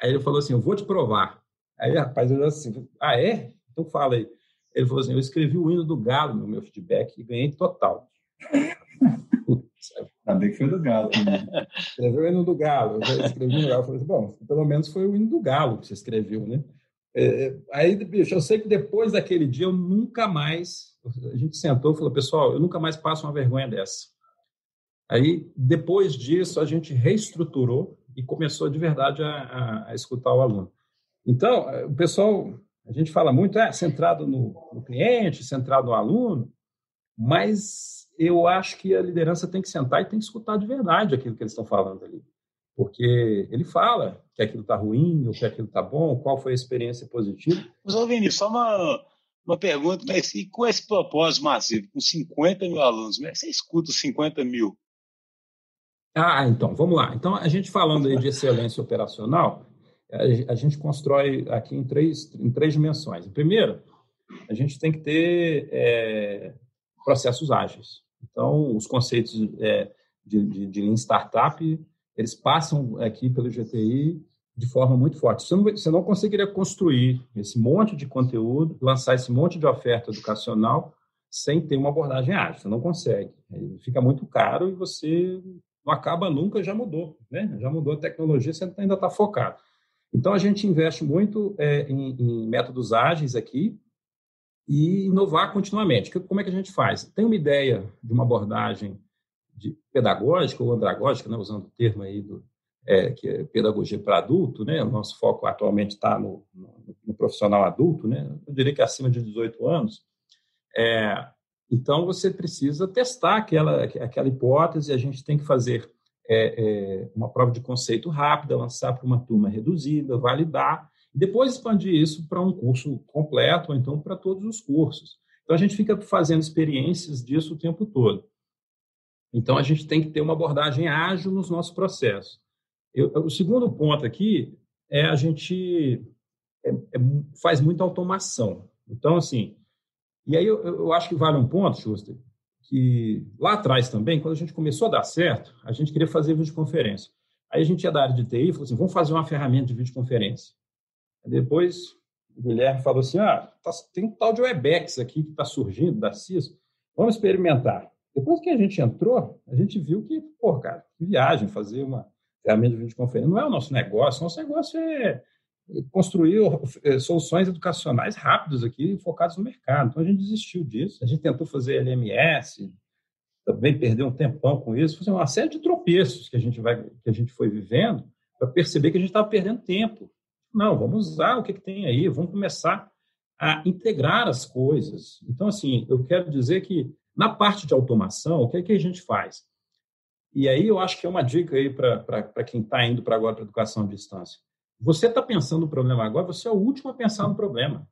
Aí ele falou assim, eu vou te provar. Aí, rapaz, eu assim, ah, é? Então fala aí. Ele falou assim, eu escrevi o hino do Galo no meu feedback e ganhei total. Ainda que foi do Galo. escreveu o hino do Galo. Eu escrevi no Galo. falei assim, bom, pelo menos foi o hino do Galo que você escreveu, né? É, é, aí, bicho, eu sei que depois daquele dia eu nunca mais. A gente sentou e falou, pessoal, eu nunca mais passo uma vergonha dessa. Aí, depois disso, a gente reestruturou e começou de verdade a, a, a escutar o aluno. Então, o pessoal, a gente fala muito, é centrado no, no cliente, centrado no aluno, mas eu acho que a liderança tem que sentar e tem que escutar de verdade aquilo que eles estão falando ali. Porque ele fala que aquilo está ruim ou que aquilo está bom, qual foi a experiência positiva. Mas, Vinícius, só uma, uma pergunta, mas e com esse propósito massivo, com 50 mil alunos, como é que você escuta os 50 mil? Ah, então, vamos lá. Então, a gente falando aí de excelência operacional, a gente constrói aqui em três, em três dimensões. Primeiro, a gente tem que ter é, processos ágeis. Então, os conceitos é, de, de, de Startup, eles passam aqui pelo GTI de forma muito forte. Você não, você não conseguiria construir esse monte de conteúdo, lançar esse monte de oferta educacional sem ter uma abordagem ágil. Você não consegue. Fica muito caro e você não acaba nunca, já mudou. Né? Já mudou a tecnologia, você ainda está focado. Então, a gente investe muito é, em, em, métodos ágeis aqui e inovar continuamente. Como é que a gente faz? Tem uma ideia de uma abordagem de pedagógica ou andragógica, né, usando o termo aí do, é, que é pedagogia para adulto, né? O nosso foco atualmente está no, no, no, profissional adulto, né? Eu diria que acima de 18 anos. É, então você precisa testar aquela aquela hipótese. A gente tem que fazer é, é uma prova de conceito rápida, lançar para uma turma reduzida, validar e depois expandir isso para um curso completo ou então para todos os cursos. Então a gente fica fazendo experiências disso o tempo todo. Então, a gente tem que ter uma abordagem ágil nos nossos processos. Eu, o segundo ponto aqui é a gente é, é, faz muita automação. Então, assim, e aí eu, eu acho que vale um ponto, Schuster, que lá atrás também, quando a gente começou a dar certo, a gente queria fazer videoconferência. Aí a gente ia da área de TI e falou assim, vamos fazer uma ferramenta de videoconferência. Depois o Guilherme falou assim, ah, tá, tem um tal de Webex aqui que está surgindo da CIS, vamos experimentar. Depois que a gente entrou, a gente viu que, pô, cara, que viagem fazer uma ferramenta de videoconferência. Não é o nosso negócio, nosso negócio é construir é, soluções educacionais rápidas aqui, focadas no mercado. Então a gente desistiu disso. A gente tentou fazer LMS, também perdeu um tempão com isso. Foi uma série de tropeços que a gente, vai, que a gente foi vivendo para perceber que a gente estava perdendo tempo. Não, vamos usar o que, que tem aí, vamos começar a integrar as coisas. Então, assim, eu quero dizer que na parte de automação, o que, é que a gente faz? E aí eu acho que é uma dica aí para quem está indo para agora para educação à distância. Você está pensando no problema agora, você é o último a pensar no problema.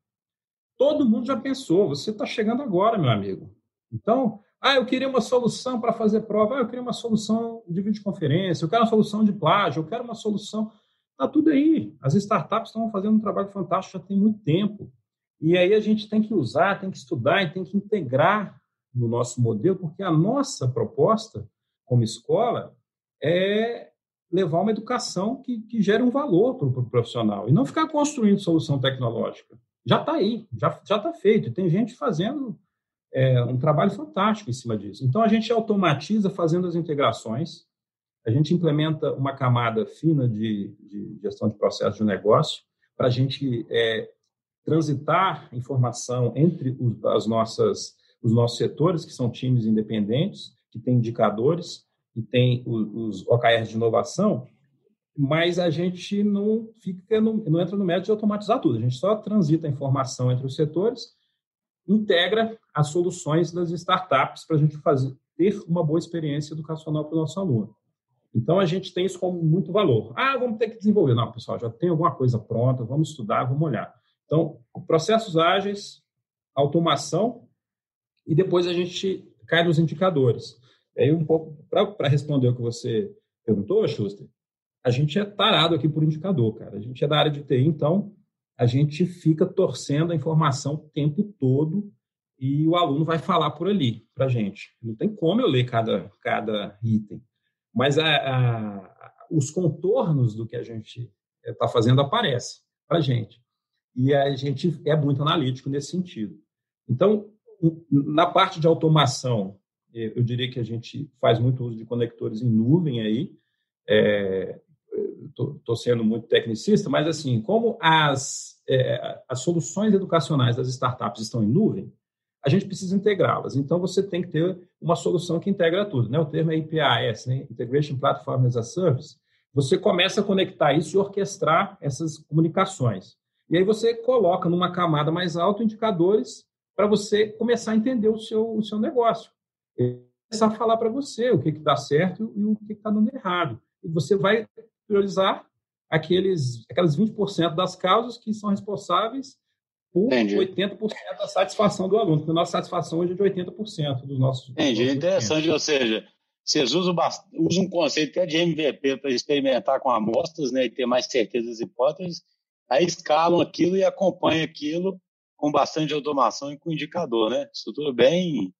Todo mundo já pensou, você está chegando agora, meu amigo. Então, ah, eu queria uma solução para fazer prova, ah, eu queria uma solução de videoconferência, eu quero uma solução de plágio, eu quero uma solução. Está tudo aí. As startups estão fazendo um trabalho fantástico já tem muito tempo. E aí a gente tem que usar, tem que estudar e tem que integrar no nosso modelo, porque a nossa proposta como escola é levar uma educação que, que gere um valor para o pro profissional e não ficar construindo solução tecnológica. Já está aí, já está feito. Tem gente fazendo é, um trabalho fantástico em cima disso. Então, a gente automatiza fazendo as integrações, a gente implementa uma camada fina de, de gestão de processos de negócio para a gente é, transitar informação entre os, as nossas os nossos setores, que são times independentes, que têm indicadores e tem os, OKRs de inovação, mas a gente não fica no, não entra no método de automatizar tudo. A gente só transita a informação entre os setores, integra as soluções das startups para a gente fazer ter uma boa experiência educacional para o nosso aluno. Então a gente tem isso como muito valor. Ah, vamos ter que desenvolver. Não, pessoal, já tem alguma coisa pronta, vamos estudar, vamos olhar. Então, processos ágeis, automação, e depois a gente cai nos indicadores. Aí, um pouco, para responder o que você perguntou, Schuster, a gente é tarado aqui por indicador, cara. A gente é da área de TI, então a gente fica torcendo a informação o tempo todo e o aluno vai falar por ali para gente. Não tem como eu ler cada, cada item. Mas a, a, os contornos do que a gente está fazendo aparecem para gente. E a gente é muito analítico nesse sentido. Então, na parte de automação, eu diria que a gente faz muito uso de conectores em nuvem aí. Estou é, sendo muito tecnicista, mas assim, como as, é, as soluções educacionais das startups estão em nuvem, a gente precisa integrá-las. Então, você tem que ter uma solução que integra tudo. Né? O termo é IPAS, né? Integration Platform as a Service. Você começa a conectar isso e orquestrar essas comunicações. E aí você coloca numa camada mais alta indicadores para você começar a entender o seu, o seu negócio. E começar a falar para você o que, que dá certo e o que está dando errado. E você vai priorizar aqueles, aquelas 20% das causas que são responsáveis por Entendi. 80% da satisfação do aluno, porque a nossa satisfação hoje é de 80% dos nossos. Entendi, nossos interessante, ou seja, vocês usam, usam um conceito que é de MVP para experimentar com amostras né, e ter mais certeza das hipóteses, aí escalam aquilo e acompanham aquilo com bastante automação e com indicador, né? Isso tudo bem,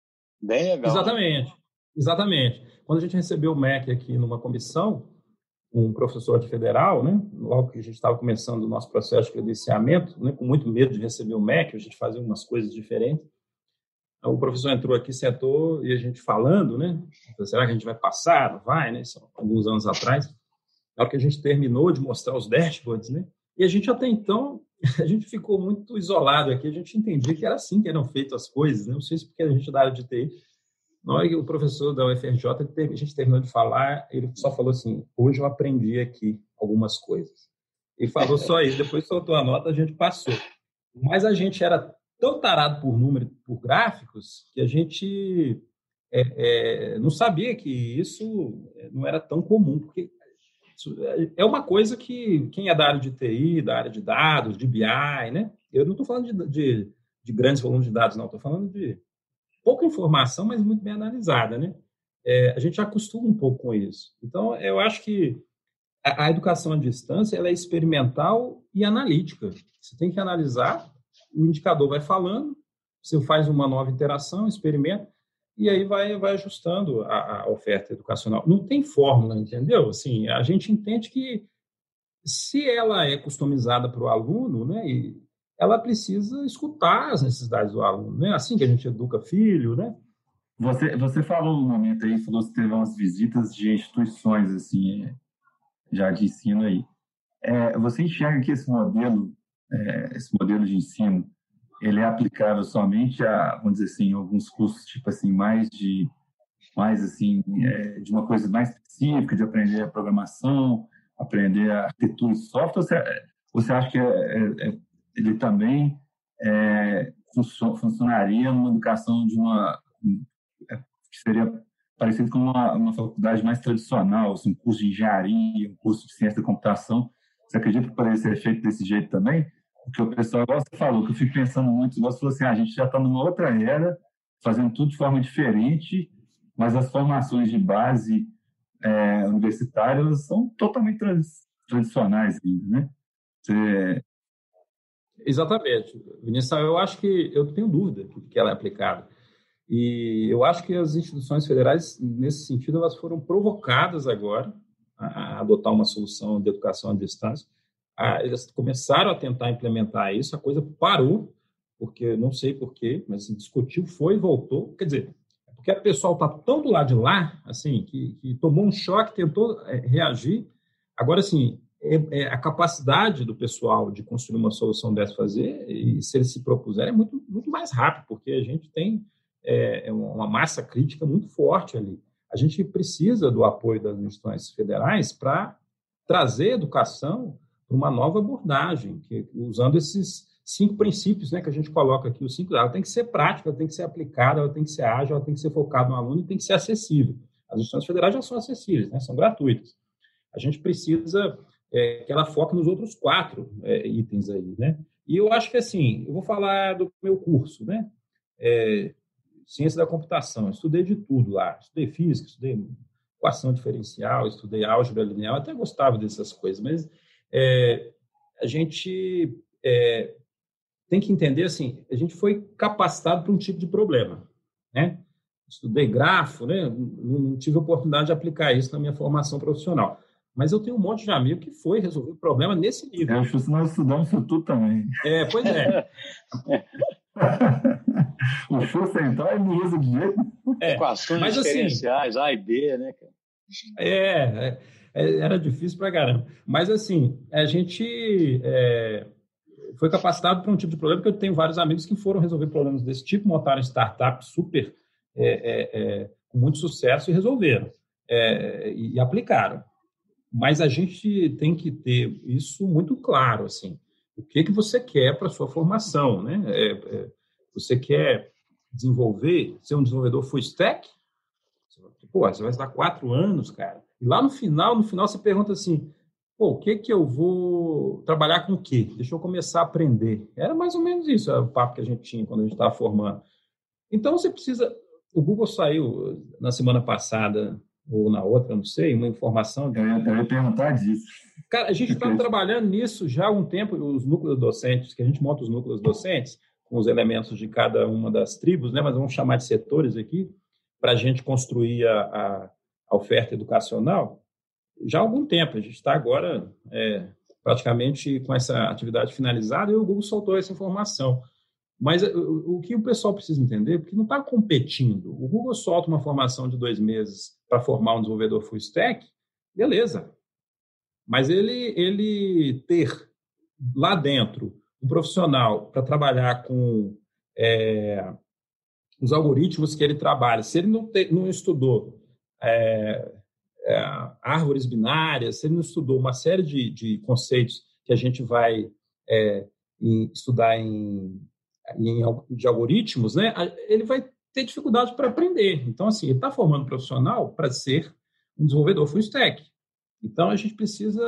bem legal. Exatamente, né? exatamente. Quando a gente recebeu o MEC aqui numa comissão, um professor de federal, né? Logo que a gente estava começando o nosso processo de credenciamento, né? com muito medo de receber o MEC, a gente fazia umas coisas diferentes. O professor entrou aqui, sentou e a gente falando, né? Será que a gente vai passar? Vai, né? São alguns anos atrás. Na hora que a gente terminou de mostrar os dashboards, né? E a gente até então, a gente ficou muito isolado aqui, a gente entendia que era assim que eram feitas as coisas, né? Não sei se porque a gente é da área de TI na hora que o professor da UFRJ, a gente terminou de falar, ele só falou assim: hoje eu aprendi aqui algumas coisas. E falou só isso, depois soltou a nota, a gente passou. Mas a gente era tão tarado por números, por gráficos, que a gente é, é, não sabia que isso não era tão comum, porque é uma coisa que quem é da área de TI, da área de dados, de BI, né? Eu não estou falando de, de, de, grandes volumes de dados, não, estou falando de pouca informação, mas muito bem analisada, né? É, a gente acostuma um pouco com isso. Então, eu acho que a, a, educação à distância ela é experimental e analítica. Você tem que analisar, o indicador vai falando, você faz uma nova interação, experimenta, e aí vai, vai ajustando a, a oferta educacional. Não tem fórmula, entendeu? Assim, a gente entende que se ela é customizada para o aluno, né, e ela precisa escutar as necessidades do aluno, né? Assim que a gente educa filho, né? Você, você falou no momento aí, falou que teve umas visitas de instituições, assim, é, já de ensino aí. É, você enxerga que esse modelo, é, esse modelo de ensino, ele é aplicável somente a, vamos dizer assim, alguns cursos, tipo assim, mais de, mais assim, é, de uma coisa mais específica, de aprender a programação, aprender a arquitetura e software, você, você acha que é, é, é ele também é, funcionaria numa educação de uma é, que seria parecido com uma, uma faculdade mais tradicional, assim, um curso de engenharia, um curso de ciência da computação. Você acredita que poderia ser feito desse jeito também? Porque o pessoal, igual você falou, que eu fico pensando muito, você falou assim, ah, a gente já está numa outra era, fazendo tudo de forma diferente, mas as formações de base é, universitárias são totalmente tradicionais ainda, né? Você, Exatamente. Vinícius, eu acho que eu tenho dúvida que ela é aplicada. E eu acho que as instituições federais, nesse sentido, elas foram provocadas agora a adotar uma solução de educação à distância. Eles começaram a tentar implementar isso, a coisa parou, porque não sei porquê, mas assim, discutiu, foi e voltou. Quer dizer, é porque o pessoal está tão do lado de lá, assim, que, que tomou um choque, tentou é, reagir. Agora, assim, é, é, a capacidade do pessoal de construir uma solução dessa fazer, e se eles se propuserem, é muito, muito mais rápido, porque a gente tem é, é uma massa crítica muito forte ali. A gente precisa do apoio das instituições federais para trazer educação para uma nova abordagem, que, usando esses cinco princípios né, que a gente coloca aqui. Os cinco, ela tem que ser prática, ela tem que ser aplicada, ela tem que ser ágil, ela tem que ser focada no aluno e tem que ser acessível. As instituições federais já são acessíveis, né, são gratuitas. A gente precisa é, que ela foque nos outros quatro é, itens aí, né? E eu acho que, assim, eu vou falar do meu curso, né? É, ciência da computação. estudei de tudo lá. Estudei física, estudei equação diferencial, estudei álgebra linear. até gostava dessas coisas, mas é, a gente é, tem que entender, assim, a gente foi capacitado para um tipo de problema, né? Estudei grafo, né? Não tive oportunidade de aplicar isso na minha formação profissional. Mas eu tenho um monte de amigo que foi resolver o problema nesse nível. Eu acho que nós estudamos isso tudo também. É, pois é. o fio central é mesmo de jeito. É, Equações mas, assim, diferenciais, assim, A e B, né, cara? É, é, era difícil pra caramba. Mas, assim, a gente é, foi capacitado para um tipo de problema, que eu tenho vários amigos que foram resolver problemas desse tipo, montaram startups super é, é, é com muito sucesso e resolveram. É, e aplicaram. Mas a gente tem que ter isso muito claro, assim. O que que você quer para sua formação, né? É, é, você quer desenvolver, ser um desenvolvedor full stack? Pô, você vai estar quatro anos, cara. E lá no final, no final você pergunta assim, pô, o que que eu vou trabalhar com o quê? Deixa eu começar a aprender. Era mais ou menos isso, o papo que a gente tinha quando a gente estava formando. Então você precisa. O Google saiu na semana passada ou na outra, não sei, uma informação. De... Eu, ia, eu ia perguntar disso. Cara, a gente está trabalhando nisso já há um tempo, os núcleos docentes, que a gente monta os núcleos docentes, com os elementos de cada uma das tribos, né? mas vamos chamar de setores aqui, para a gente construir a, a, a, oferta educacional, já há algum tempo. A gente está agora é, praticamente com essa atividade finalizada e o Google soltou essa informação. Mas eh, o, que o pessoal precisa entender, porque não está competindo. O Google solta uma formação de dois meses para formar um desenvolvedor full stack, beleza. Mas ele, ele ter lá dentro um profissional para trabalhar com é, os algoritmos que ele trabalha, se ele não, te, não estudou é, é, árvores binárias, se ele não estudou uma série de, de conceitos que a gente vai é, em, estudar em em, de algoritmos, né, ele vai ter dificuldade para aprender. Então, assim, ele está formando profissional para ser um desenvolvedor full stack. Então, a gente precisa.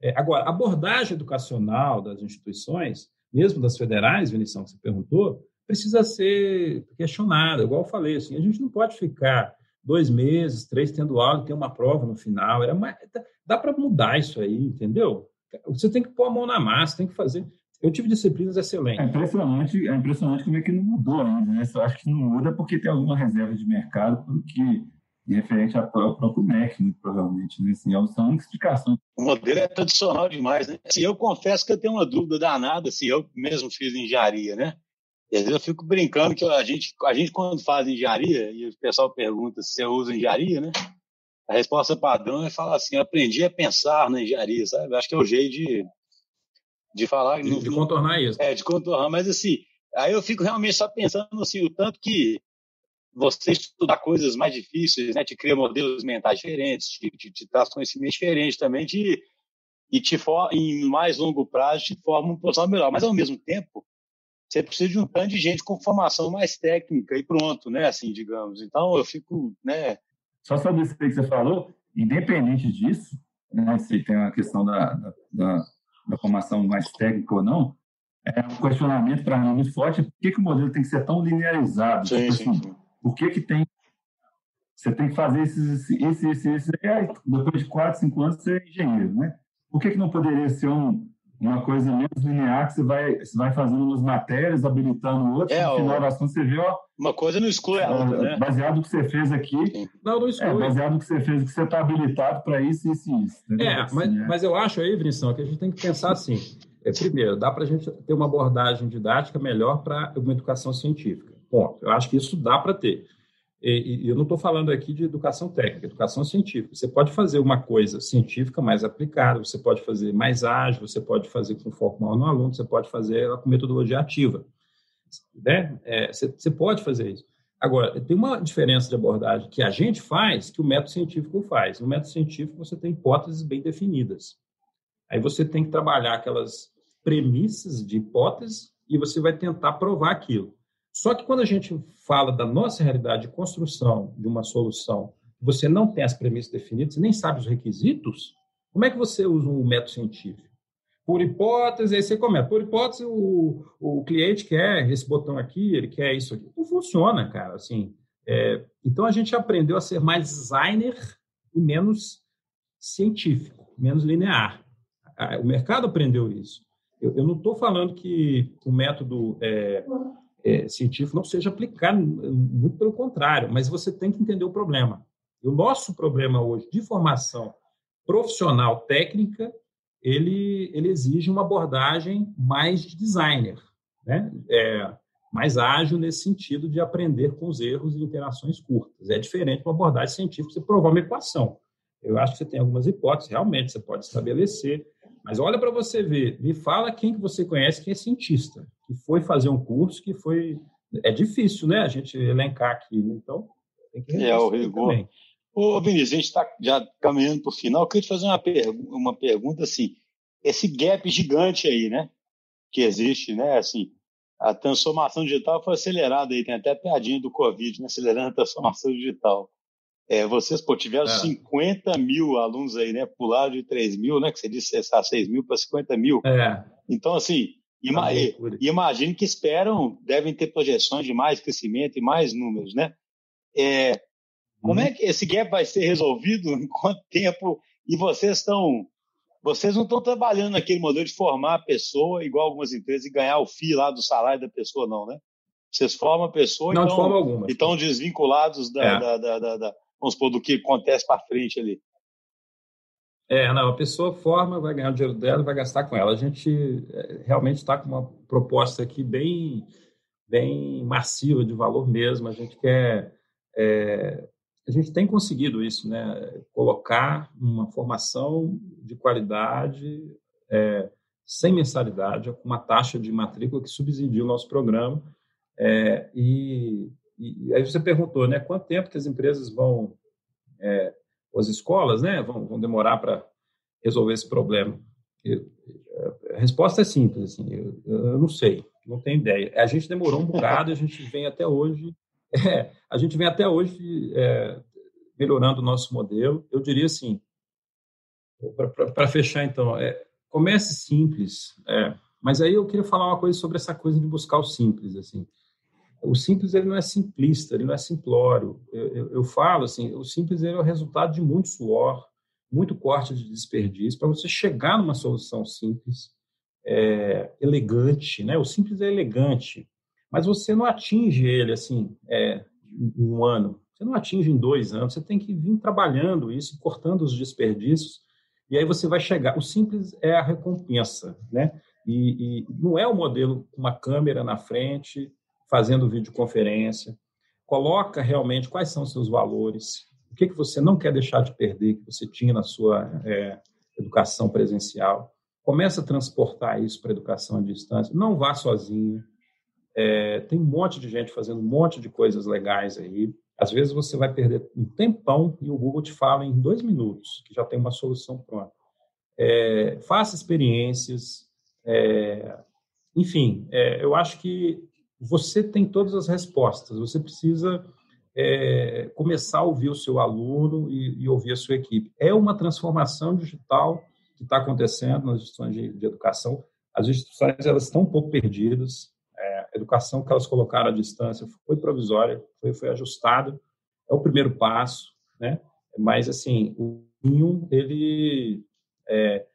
É, agora, a abordagem educacional das instituições, mesmo das federais, Vinição, que você perguntou, precisa ser questionada. Igual eu falei, assim, a gente não pode ficar dois meses, três tendo aula ter uma prova no final. Era uma, dá para mudar isso aí, entendeu? Você tem que pôr a mão na massa, tem que fazer. Eu tive disciplinas excelentes. É impressionante, é impressionante como é que não mudou ainda, né? Eu acho que não muda porque tem alguma reserva de mercado que referente ao próprio MEC, muito provavelmente, né? Assim, é são explicações. O modelo é tradicional demais, né? Assim, eu confesso que eu tenho uma dúvida danada, assim, eu mesmo fiz engenharia, né? E às vezes eu fico brincando que a gente, a gente quando faz engenharia, e o pessoal pergunta se eu uso engenharia, né? A resposta padrão é falar assim, eu aprendi a pensar na engenharia, sabe? Acho que é o jeito de, de falar. De, de contornar isso. É, de contornar, mas assim, aí eu fico realmente só pensando assim, o tanto que você estudar coisas mais difíceis, né, te cria modelos mentais diferentes, te, te, te traz conhecimento diferente também, te, e te for, em mais longo prazo te forma um profissional melhor. Mas ao mesmo tempo, você precisa de um tanto de gente com formação mais técnica e pronto, né, assim, digamos. Então eu fico, né... Só sobre isso que você falou, independente disso, né, se tem a questão da, da, da da formação mais técnica ou não, é um questionamento para mim muito forte. Por que, que o modelo tem que ser tão linearizado? Sim, tipo sim, assim, sim. Por que, que tem. Você tem que fazer esses, esse, esse, esse, depois de quatro, cinco anos, você é engenheiro, né? Por que, que não poderia ser um, uma coisa menos linear que você vai, você vai fazendo umas matérias, habilitando outras, é, no final das contas você vê, ó. Uma coisa não exclui a outra, né? Baseado no que você fez aqui. Não, não exclui. É, baseado no que você fez, que você está habilitado para isso, isso e isso. Entendeu? É, assim, mas, é. mas eu acho aí, Vinição, que a gente tem que pensar assim. É, primeiro, dá para a gente ter uma abordagem didática melhor para uma educação científica. Ponto. Eu acho que isso dá para ter. E, eu não estou falando aqui de educação técnica, educação científica. Você pode fazer uma coisa científica mais aplicada, você pode fazer mais ágil, você pode fazer com foco maior no aluno, você pode fazer ela com metodologia ativa. Né? É, você, você pode fazer isso. Agora, tem uma diferença de abordagem que a gente faz que o método científico faz. No método científico, você tem hipóteses bem definidas. Aí você tem que trabalhar aquelas premissas de hipótese e você vai tentar provar aquilo. Só que quando a gente fala da nossa realidade de construção de uma solução, você não tem as premissas definidas, você nem sabe os requisitos, como é que você usa um método científico? por hipótese, aí você começa. Por hipótese, o, o cliente quer esse botão aqui, ele quer isso aqui. Não funciona, cara. Assim, é, então a gente aprendeu a ser mais designer e menos científico, menos linear. O mercado aprendeu isso. Eu, eu não estou falando que o método é, é, científico não seja aplicado, muito pelo contrário, mas você tem que entender o problema. E o nosso problema hoje de formação profissional técnica, ele, ele exige uma abordagem mais de designer, né? É, mais ágil nesse sentido de aprender com os erros e interações curtas. É diferente de uma abordagem científica, você provar uma equação. Eu acho que você tem algumas hipóteses, realmente, você pode estabelecer, mas olha para você ver, me fala quem que você conhece que é cientista, que foi fazer um curso, que foi... É difícil, né, a gente elencar aqui, né? então tem que... É, o rigor. Também. Ô, Vinícius, a gente está já caminhando para o final. Eu queria te fazer uma, pergu uma pergunta assim. Esse gap gigante aí, né? Que existe, né? Assim, a transformação digital foi acelerada aí. Tem até piadinha do Covid, né? Acelerando a transformação digital. É, vocês pô, tiveram é. 50 mil alunos aí, né? Pularam de 3 mil, né? Que você disse cessar 6 mil para 50 mil. É. Então, assim, ima é imagine que esperam, devem ter projeções de mais crescimento e mais números, né? É, como é uhum. que esse gap vai ser resolvido? Em quanto tempo? E vocês estão. Vocês não estão trabalhando naquele modelo de formar a pessoa, igual algumas empresas, e ganhar o FII lá do salário da pessoa, não, né? Vocês formam a pessoa não, e estão, estão desvinculados da, é. da, da, da, vamos supor, do que acontece para frente ali. É, não, a pessoa forma, vai ganhar o dinheiro dela vai gastar com ela. A gente é, realmente está com uma proposta aqui bem, bem massiva de valor mesmo. A gente quer é, a gente tem conseguido isso, né? Colocar uma formação de qualidade é, sem mensalidade, com uma taxa de matrícula que subsidia o nosso programa. É, e, e, aí você perguntou, né? Quanto tempo que as empresas vão, é, as escolas, né? Vão, vão demorar para resolver esse problema? Eu, a resposta é simples, assim, eu, eu não sei, não tenho ideia. A gente demorou um bocado, a gente vem até hoje é, a gente vem até hoje é, melhorando o nosso modelo. Eu diria assim, para fechar então, é, comece simples, é, mas aí eu queria falar uma coisa sobre essa coisa de buscar o simples, assim. O simples ele não é simplista, ele não é simplório. Eu, eu, eu falo assim, o simples é o resultado de muito suor, muito corte de desperdício para você chegar numa solução simples, é, elegante, né? O simples é elegante, mas você não atinge ele assim é, em um ano, você não atinge em dois anos, você tem que vir trabalhando isso, cortando os desperdícios, e aí você vai chegar. O simples é a recompensa, né? E, e não é o modelo com uma câmera na frente, fazendo videoconferência. Coloca realmente quais são os seus valores, o que, que você não quer deixar de perder, que você tinha na sua é, educação presencial. Começa a transportar isso para a educação à distância. Não vá sozinho, é, tem um monte de gente fazendo um monte de coisas legais aí. Às vezes você vai perder um tempão e o Google te fala em dois minutos que já tem uma solução pronta. É, faça experiências. É, enfim, é, eu acho que você tem todas as respostas. Você precisa é, começar a ouvir o seu aluno e, e, ouvir a sua equipe. É uma transformação digital que está acontecendo nas instituições de, de educação. As instituições elas estão um pouco perdidas educação que elas colocaram à distância foi provisória, foi, foi ajustada, é o primeiro passo, né? Mas, assim, o ele... É, é,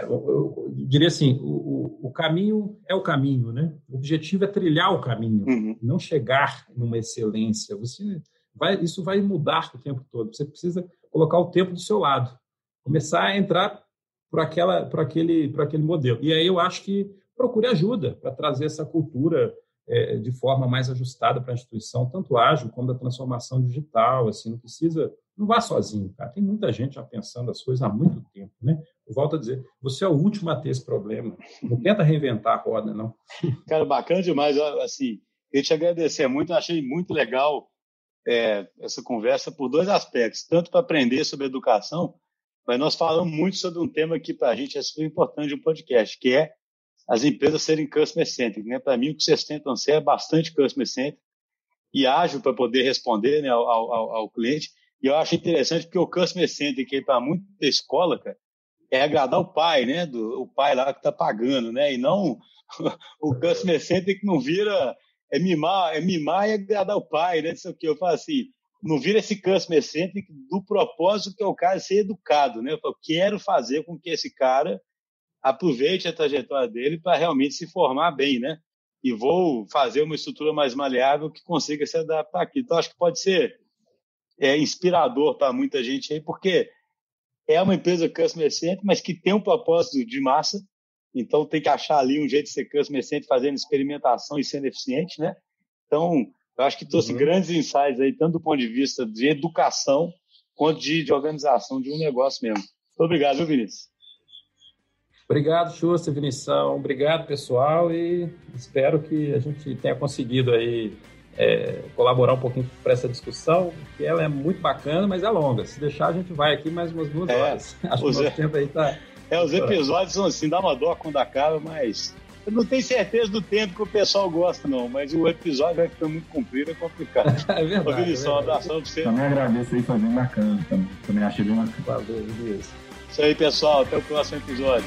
eu, eu, diria assim, o, o, caminho é o caminho, né? O objetivo é trilhar o caminho, uhum. não chegar numa excelência. Você vai, isso vai mudar o tempo todo. Você precisa colocar o tempo do seu lado, começar a entrar por aquela, por aquele, por aquele modelo. E aí eu acho que procure ajuda para trazer essa cultura é, de forma mais ajustada para a instituição, tanto ágil como da transformação digital. Assim, não precisa, não vá sozinho, cara. Tem muita gente já pensando as coisas há muito tempo, né? Volto a dizer, você é o último a ter esse problema. Não tenta reinventar a roda, não. Cara, bacana demais. Assim, queria te agradecer muito. Achei muito legal é, essa conversa por dois aspectos, tanto para aprender sobre educação, mas nós falamos muito sobre um tema que para a gente é super importante um podcast, que é as empresas serem customer centric. Né? Para mim, o que vocês tentam ser é bastante customer centric e ágil para poder responder né, ao, ao, ao, cliente. E eu acho interessante porque o customer centric para muita escola, cara, é agradar o pai, né? Do, o pai lá que está pagando, né? E não o customer center que não vira é mimar, é mimar e agradar o pai, né? Isso que eu falo assim, não vira esse customer center do propósito que é o cara ser educado, né? Eu quero fazer com que esse cara aproveite a trajetória dele para realmente se formar bem, né? E vou fazer uma estrutura mais maleável que consiga se adaptar aqui. Então, acho que pode ser é, inspirador para muita gente aí, porque é uma empresa customer center, mas que tem um propósito de massa, então tem que achar ali um jeito de ser customer center fazendo experimentação e sendo eficiente, né? Então, eu acho que trouxe uhum. grandes insights aí, tanto do ponto de vista de educação quanto de, de organização de um negócio mesmo. Muito obrigado, viu, Vinícius? Obrigado, Xuxa, Vinição. Obrigado, pessoal, e espero que a gente tenha conseguido aí é, colaborar um pouquinho para essa discussão, que ela é muito bacana, mas é longa. Se deixar, a gente vai aqui mais umas duas é, horas. Acho que o nosso tempo aí tá. É, os episódios são assim, dá uma dó quando acaba, mas eu não tenho certeza do tempo que o pessoal gosta, não, mas o episódio vai ficar muito comprido, é complicado. é verdade. Ô, Vinição, é verdade. um abração pra você. Também agradeço aí, foi bem bacana. Também, também achei bem bacana. Valeu, Isso aí, pessoal. Até o próximo episódio.